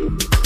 Mm-hmm.